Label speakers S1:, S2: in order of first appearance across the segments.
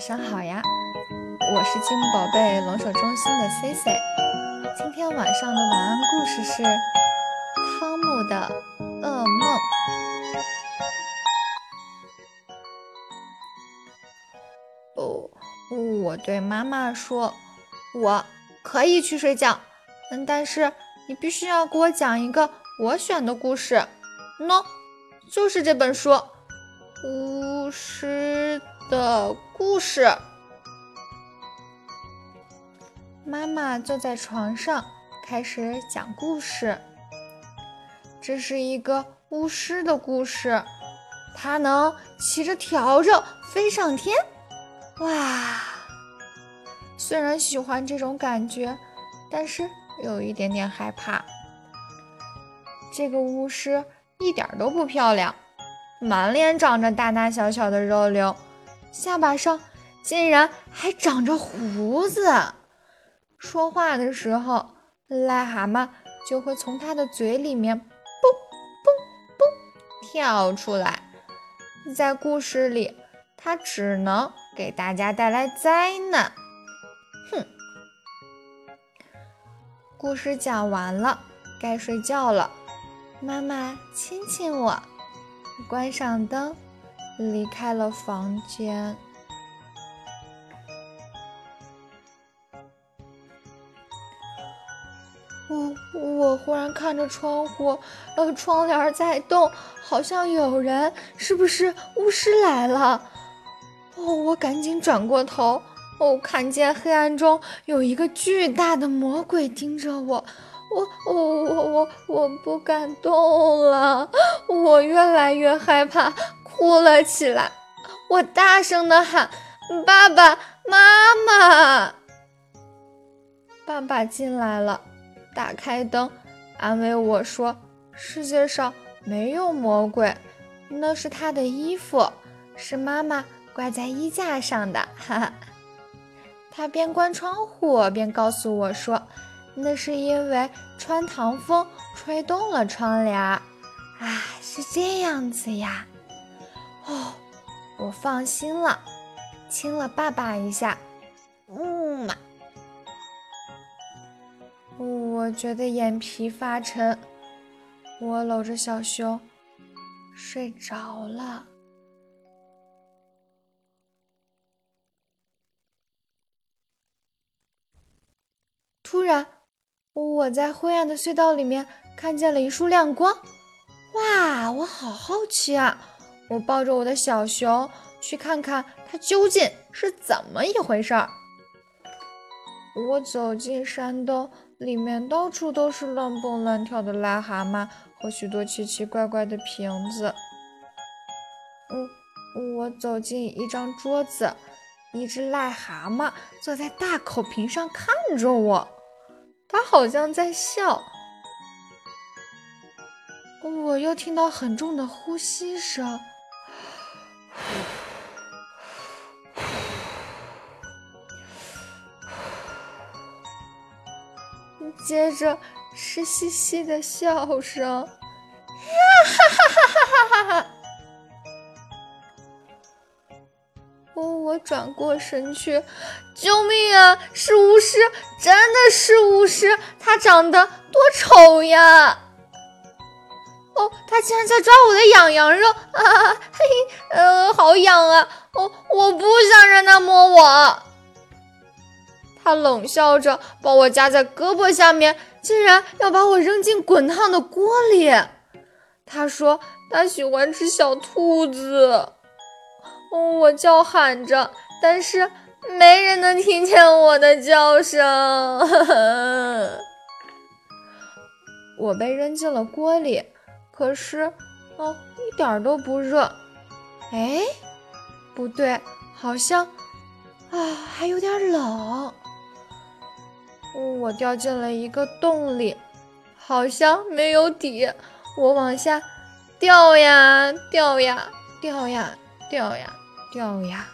S1: 晚上好呀，我是积木宝贝龙首中心的 C C。今天晚上的晚安故事是《汤姆的噩梦》。哦，我对妈妈说，我可以去睡觉，嗯，但是你必须要给我讲一个我选的故事。喏，就是这本书，巫师。的故事。妈妈坐在床上，开始讲故事。这是一个巫师的故事，他能骑着笤帚飞上天。哇！虽然喜欢这种感觉，但是有一点点害怕。这个巫师一点都不漂亮，满脸长着大大小小的肉瘤。下巴上竟然还长着胡子，说话的时候，癞蛤蟆就会从它的嘴里面蹦蹦蹦跳出来。在故事里，他只能给大家带来灾难。哼！故事讲完了，该睡觉了。妈妈亲亲我，关上灯。离开了房间，我我忽然看着窗户，呃，窗帘在动，好像有人，是不是巫师来了？哦，我赶紧转过头，哦，看见黑暗中有一个巨大的魔鬼盯着我，我我我我我不敢动了，我越来越害怕。哭了起来，我大声的喊：“爸爸妈妈！”爸爸进来了，打开灯，安慰我说：“世界上没有魔鬼，那是他的衣服，是妈妈挂在衣架上的。”哈哈，他边关窗户边告诉我说：“那是因为穿堂风吹动了窗帘。”啊，是这样子呀。哦，我放心了，亲了爸爸一下，嗯嘛，我觉得眼皮发沉，我搂着小熊睡着了。突然，我在灰暗的隧道里面看见了一束亮光，哇，我好好奇啊！我抱着我的小熊去看看它究竟是怎么一回事儿。我走进山洞，里面到处都是乱蹦乱跳的癞蛤蟆和许多奇奇怪怪的瓶子。嗯，我走进一张桌子，一只癞蛤蟆坐在大口瓶上看着我，它好像在笑。我又听到很重的呼吸声。接着是嘻嘻的笑声，哈哈哈哈哈哈哈！我我转过身去，救命啊！是巫师，真的是巫师！他长得多丑呀！哦，他竟然在抓我的痒痒肉 啊！嘿，呃，好痒啊！哦，我不想让他摸我。他冷笑着把我夹在胳膊下面，竟然要把我扔进滚烫的锅里。他说他喜欢吃小兔子。我叫喊着，但是没人能听见我的叫声。我被扔进了锅里，可是，哦，一点都不热。哎，不对，好像啊，还有点冷。我掉进了一个洞里，好像没有底。我往下掉呀掉呀掉呀掉呀掉呀！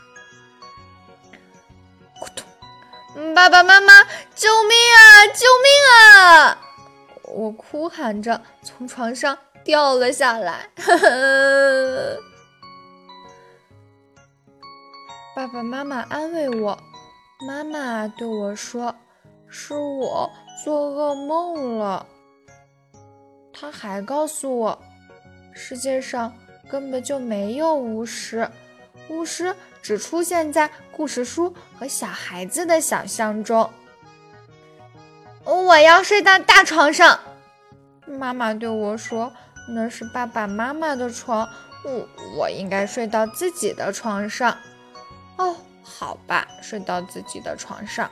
S1: 咕咚！爸爸妈妈，救命啊！救命啊！我哭喊着从床上掉了下来。爸爸妈妈安慰我，妈妈对我说：“是我做噩梦了。”他还告诉我，世界上根本就没有巫师，巫师只出现在故事书和小孩子的想象中。我要睡到大床上，妈妈对我说：“那是爸爸妈妈的床，我我应该睡到自己的床上。”哦，好吧，睡到自己的床上。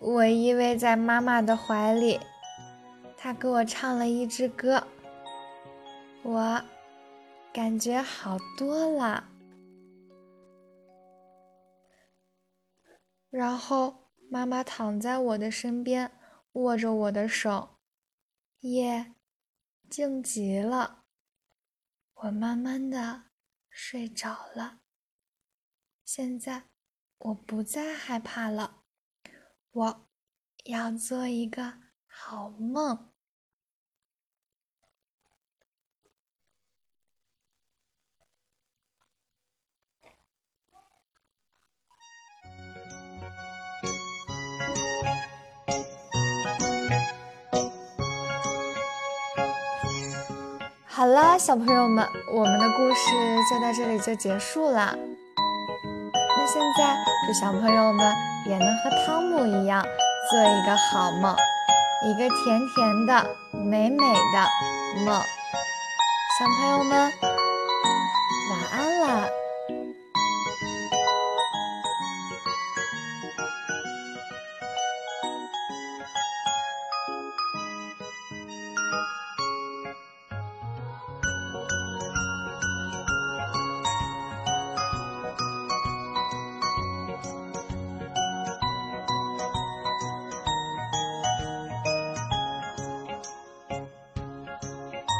S1: 我依偎在妈妈的怀里，她给我唱了一支歌，我感觉好多了。然后妈妈躺在我的身边，握着我的手，夜静极了，我慢慢的睡着了。现在我不再害怕了。我要做一个好梦。好了，小朋友们，我们的故事就到这里就结束了。那现在，祝小朋友们。也能和汤姆一样做一个好梦，一个甜甜的、美美的梦。小朋友们。